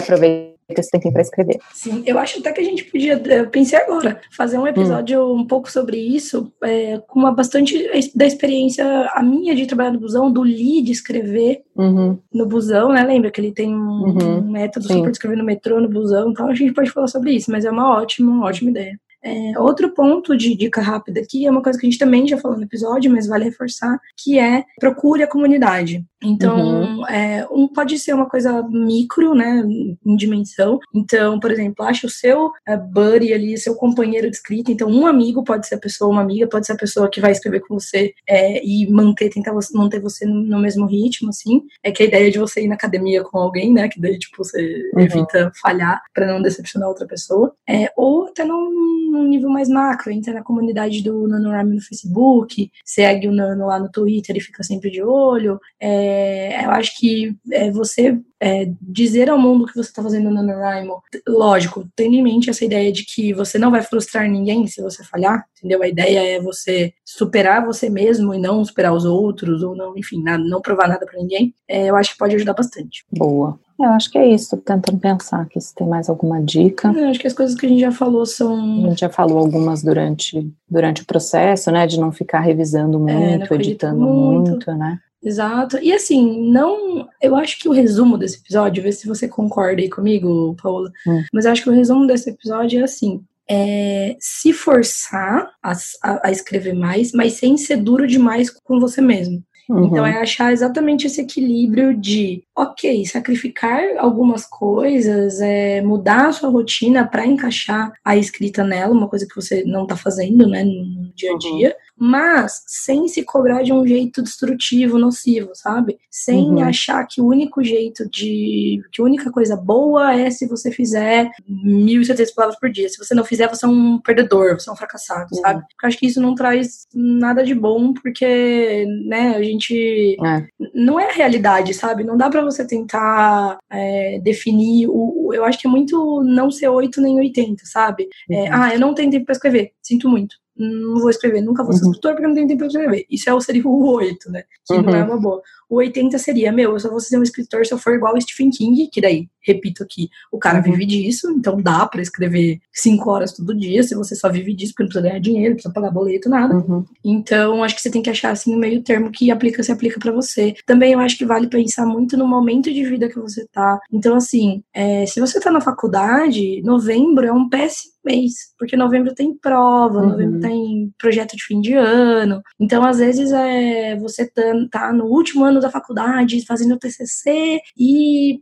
aproveita esse tempinho para escrever. Sim, eu acho até que a gente podia, eu pensei agora, fazer um episódio hum. um pouco sobre isso, é, com uma bastante da experiência a minha de trabalhar no busão, do Lee de escrever uhum. no busão, né? Lembra que ele tem um, uhum. um método Sim. super de escrever no metrô, no busão, então a gente pode falar sobre isso, mas é uma ótima, uma ótima ideia. É, outro ponto de dica rápida aqui é uma coisa que a gente também já falou no episódio, mas vale reforçar, que é procure a comunidade. Então, uhum. é, um pode ser uma coisa micro, né, em dimensão. Então, por exemplo, acha o seu é, buddy ali, seu companheiro de escrita. Então, um amigo pode ser a pessoa, uma amiga pode ser a pessoa que vai escrever com você é, e manter, tentar você, manter você no mesmo ritmo, assim. É que a ideia de você ir na academia com alguém, né, que daí, tipo, você uhum. evita falhar para não decepcionar outra pessoa. É, ou até num num nível mais macro, entra na comunidade do NaNoWriMo no Facebook, segue o Nano lá no Twitter e fica sempre de olho. É, eu acho que é, você é, dizer ao mundo que você está fazendo no NaNoWriMo, lógico, tendo em mente essa ideia de que você não vai frustrar ninguém se você falhar, entendeu? A ideia é você superar você mesmo e não superar os outros, ou não, enfim, não, não provar nada para ninguém. É, eu acho que pode ajudar bastante. Boa. Eu acho que é isso, tô tentando pensar aqui se tem mais alguma dica. Eu acho que as coisas que a gente já falou são. A gente já falou algumas durante, durante o processo, né? De não ficar revisando é, muito, é, editando muito. muito, né? Exato. E assim, não. Eu acho que o resumo desse episódio, vê se você concorda aí comigo, Paula. Hum. Mas eu acho que o resumo desse episódio é assim: é, se forçar a, a, a, escrever mais, mas sem ser duro demais com você mesmo. Uhum. Então é achar exatamente esse equilíbrio de, ok, sacrificar algumas coisas, é, mudar a sua rotina para encaixar a escrita nela, uma coisa que você não está fazendo, né, no dia a uhum. dia, uhum mas sem se cobrar de um jeito destrutivo, nocivo, sabe? Sem uhum. achar que o único jeito de. que a única coisa boa é se você fizer 1.700 palavras por dia. Se você não fizer, você é um perdedor, você é um fracassado, uhum. sabe? Porque eu acho que isso não traz nada de bom, porque, né, a gente. É. Não é a realidade, sabe? Não dá para você tentar é, definir o. Eu acho que é muito não ser 8 nem 80, sabe? É, uhum. É, ah, eu não tenho tempo pra escrever, sinto muito não vou escrever, nunca vou ser uhum. escritor porque não tenho tempo para escrever. Isso é, seria o 8, né? Que uhum. não é uma boa. O 80 seria, meu, eu só vou ser um escritor se eu for igual o Stephen King, que daí, repito aqui, o cara uhum. vive disso, então dá para escrever 5 horas todo dia, se você só vive disso, porque não precisa ganhar dinheiro, não precisa pagar boleto, nada. Uhum. Então, acho que você tem que achar, assim, o meio termo que aplica, se aplica para você. Também eu acho que vale pensar muito no momento de vida que você tá. Então, assim, é, se você tá na faculdade, novembro é um péssimo mês, porque novembro tem prova, uhum. novembro tem projeto de fim de ano. Então, às vezes, é, você tá, tá no último ano da faculdade, fazendo o TCC e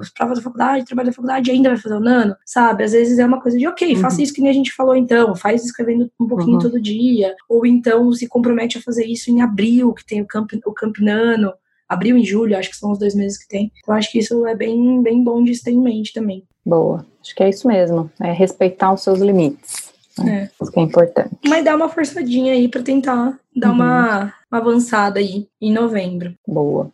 as provas da faculdade, trabalho da faculdade, ainda vai fazer o nano, sabe? Às vezes é uma coisa de, ok, uhum. faça isso que nem a gente falou então, faz escrevendo um pouquinho uhum. todo dia, ou então se compromete a fazer isso em abril, que tem o Camp, o camp Nano, abril e julho, acho que são os dois meses que tem. Então acho que isso é bem, bem bom de ter em mente também. Boa, acho que é isso mesmo, é respeitar os seus limites. Né? É. Isso que é importante. Mas dá uma forçadinha aí para tentar dar uhum. uma, uma avançada aí em novembro. Boa.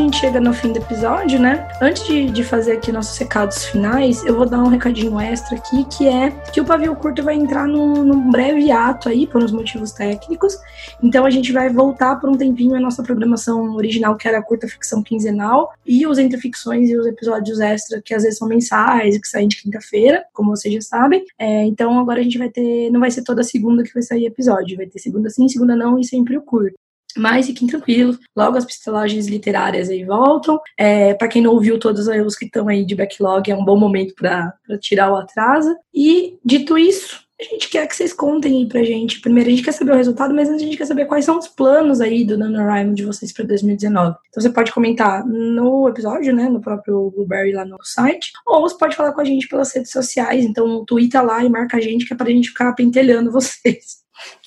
A gente chega no fim do episódio, né? Antes de, de fazer aqui nossos recados finais, eu vou dar um recadinho extra aqui, que é que o pavio curto vai entrar num, num breve ato aí, por uns motivos técnicos. Então a gente vai voltar por um tempinho a nossa programação original, que era a curta ficção quinzenal, e os entreficções e os episódios extra, que às vezes são mensais que saem de quinta-feira, como vocês já sabem. É, então agora a gente vai ter, não vai ser toda segunda que vai sair episódio, vai ter segunda sim, segunda não e sempre o curto. Mas fiquem tranquilos, logo as pistolagens literárias aí voltam. É, para quem não ouviu todos os que estão aí de backlog, é um bom momento para tirar o atraso. E dito isso, a gente quer que vocês contem aí pra gente. Primeiro, a gente quer saber o resultado, mas a gente quer saber quais são os planos aí do NaNoWriMo de vocês para 2019. Então você pode comentar no episódio, né, no próprio Blueberry lá no site, ou você pode falar com a gente pelas redes sociais. Então, twitta lá e marca a gente, que é pra gente ficar pentelhando vocês.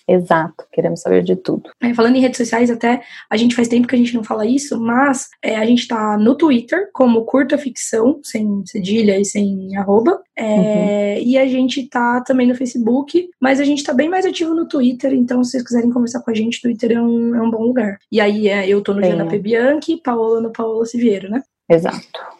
Exato, queremos saber de tudo. É, falando em redes sociais, até a gente faz tempo que a gente não fala isso, mas é, a gente tá no Twitter como Curta Ficção, sem cedilha e sem arroba. É, uhum. E a gente tá também no Facebook, mas a gente tá bem mais ativo no Twitter, então se vocês quiserem conversar com a gente, Twitter é um, é um bom lugar. E aí é, eu tô no Jana P. Bianchi, Paola no Paola Siviero, né? Exato.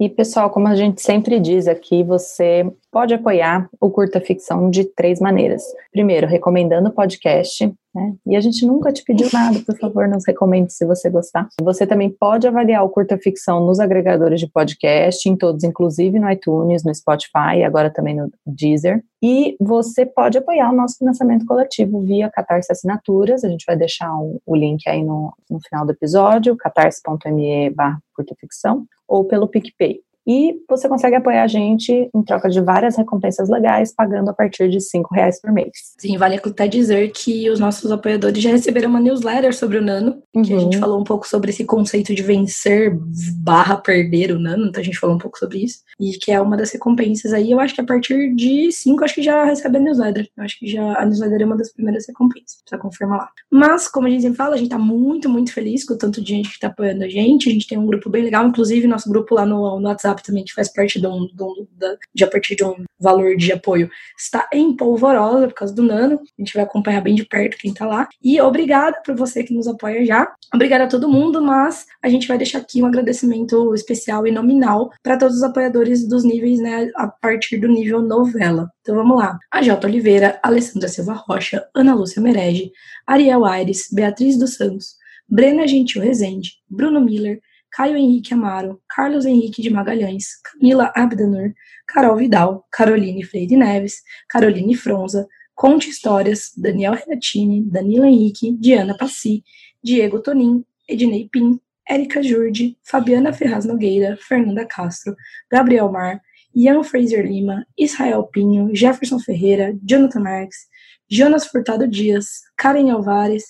E pessoal, como a gente sempre diz aqui, você pode apoiar o Curta Ficção de três maneiras. Primeiro, recomendando o podcast, né? E a gente nunca te pediu nada, por favor, nos recomende se você gostar. Você também pode avaliar o Curta Ficção nos agregadores de podcast, em todos, inclusive no iTunes, no Spotify, e agora também no Deezer. E você pode apoiar o nosso financiamento coletivo via Catarse Assinaturas. A gente vai deixar um, o link aí no, no final do episódio, catarse.me barra curtaficção ou pelo PicPay. E você consegue apoiar a gente em troca de várias recompensas legais, pagando a partir de cinco reais por mês. Sim, vale até dizer que os nossos apoiadores já receberam uma newsletter sobre o Nano, uhum. que a gente uhum. falou um pouco sobre esse conceito de vencer barra perder o Nano, então a gente falou um pouco sobre isso, e que é uma das recompensas aí, eu acho que a partir de cinco, acho que já recebe a newsletter, eu acho que já a newsletter é uma das primeiras recompensas, precisa confirmar lá. Mas, como a gente sempre fala, a gente tá muito, muito feliz com o tanto de gente que tá apoiando a gente, a gente tem um grupo bem legal, inclusive nosso grupo lá no, no WhatsApp também, que faz parte de, um, de, um, de a partir de um valor de apoio, está em polvorosa por causa do Nano. A gente vai acompanhar bem de perto quem está lá. E obrigada por você que nos apoia já. Obrigada a todo mundo, mas a gente vai deixar aqui um agradecimento especial e nominal para todos os apoiadores dos níveis, né, a partir do nível novela. Então vamos lá. A Jota Oliveira, Alessandra Silva Rocha, Ana Lúcia Merege, Ariel Aires, Beatriz dos Santos, Brena Gentil Rezende, Bruno Miller, Caio Henrique Amaro, Carlos Henrique de Magalhães, Camila Abdanur, Carol Vidal, Caroline Freire Neves, Caroline Fronza, Conte Histórias, Daniel Renatini, Danilo Henrique, Diana Passi, Diego Tonin, Ednei Pim, Érica Jurdi, Fabiana Ferraz Nogueira, Fernanda Castro, Gabriel Mar, Ian Fraser Lima, Israel Pinho, Jefferson Ferreira, Jonathan Marques, Jonas Furtado Dias, Karen Alvares,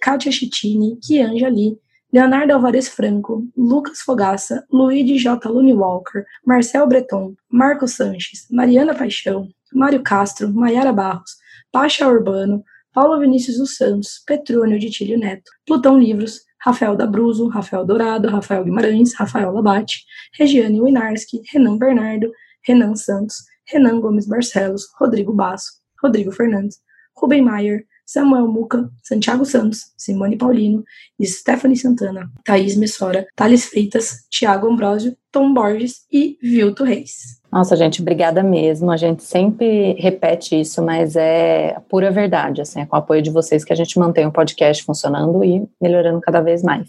Kátia Chitini, Kianja Lee, Leonardo Alvarez Franco, Lucas Fogaça, Luigi J. Lune Walker, Marcel Breton, Marcos Sanches, Mariana Paixão, Mário Castro, Maiara Barros, Pacha Urbano, Paulo Vinícius dos Santos, Petrônio de Tílio Neto, Plutão Livros, Rafael Dabruzo, Rafael Dourado, Rafael Guimarães, Rafael Labate, Regiane Winarski, Renan Bernardo, Renan Santos, Renan Gomes Barcelos, Rodrigo Basso, Rodrigo Fernandes, Rubem Maier, Samuel Muca, Santiago Santos, Simone Paulino, Stephanie Santana, Thaís Messora, Thales Freitas, Tiago Ambrosio, Tom Borges e Vilto Reis. Nossa, gente, obrigada mesmo. A gente sempre repete isso, mas é pura verdade. Assim, é com o apoio de vocês que a gente mantém o podcast funcionando e melhorando cada vez mais.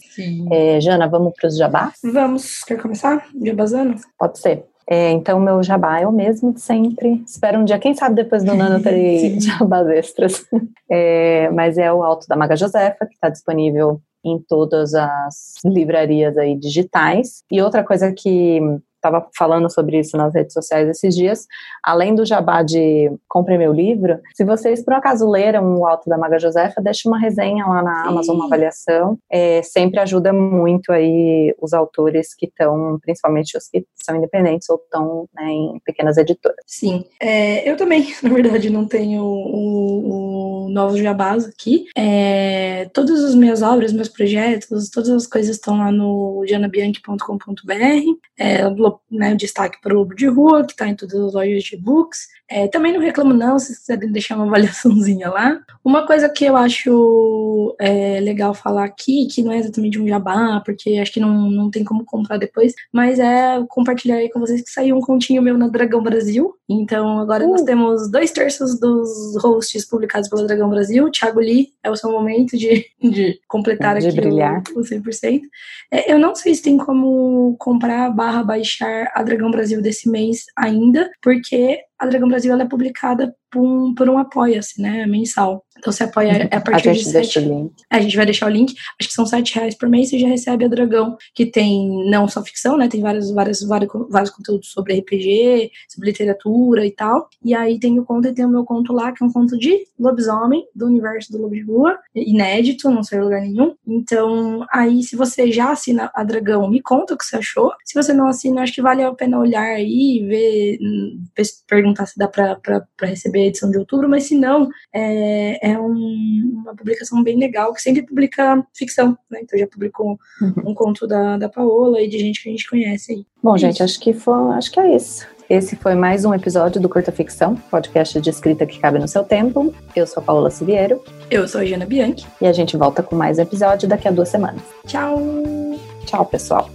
É, Jana, vamos para os jabás? Vamos. Quer começar? Jabazano? Pode ser. É, então, meu jabá é o mesmo de sempre. Espero um dia, quem sabe depois do Nano ter jabás extras. É, mas é o Alto da Maga Josefa, que está disponível em todas as livrarias aí digitais. E outra coisa que estava falando sobre isso nas redes sociais esses dias, além do jabá de compre meu livro, se vocês por acaso leram o Alto da Maga Josefa, deixe uma resenha lá na Sim. Amazon, uma avaliação, é, sempre ajuda muito aí os autores que estão, principalmente os que são independentes ou estão né, em pequenas editoras. Sim, é, eu também, na verdade, não tenho o, o novo jabás aqui, é, todas as minhas obras, meus projetos, todas as coisas estão lá no janabianchi.com.br, é, né, destaque para o Lobo de Rua, que está em todas as lojas de books. É, também não reclamo não, se quiserem deixar uma avaliaçãozinha lá. Uma coisa que eu acho é, legal falar aqui, que não é exatamente um jabá, porque acho que não, não tem como comprar depois, mas é compartilhar aí com vocês que saiu um continho meu na Dragão Brasil. Então agora uh. nós temos dois terços dos hosts publicados pela Dragão Brasil. Thiago Lee, é o seu momento de, de completar de aqui brilhar. O, o 100%. É, eu não sei se tem como comprar barra baixar a Dragão Brasil desse mês ainda, porque a Dragão Brasil é publicada por um, por um apoia-se, né, mensal. Então você apoia é a partir a gente de sete. link. A gente vai deixar o link. Acho que são sete reais por mês. Você já recebe a Dragão, que tem não só ficção, né? Tem vários, vários, vários, vários conteúdos sobre RPG, sobre literatura e tal. E aí tem o conto e tem o meu conto lá, que é um conto de lobisomem, do universo do Lobo de Rua, inédito, não saiu em lugar nenhum. Então, aí, se você já assina a Dragão, me conta o que você achou. Se você não assina, acho que vale a pena olhar aí, ver, hum, perguntar se dá pra receber a edição de outubro, mas se não, é, é um, uma publicação bem legal, que sempre publica ficção, né? Então já publicou uhum. um conto da, da Paola e de gente que a gente conhece aí. Bom, é gente, acho que foi, acho que é isso. Esse foi mais um episódio do Curta Ficção, podcast de escrita que cabe no seu tempo. Eu sou a Paola Siviero. Eu sou a Jana Bianchi. E a gente volta com mais episódio daqui a duas semanas. Tchau! Tchau, pessoal.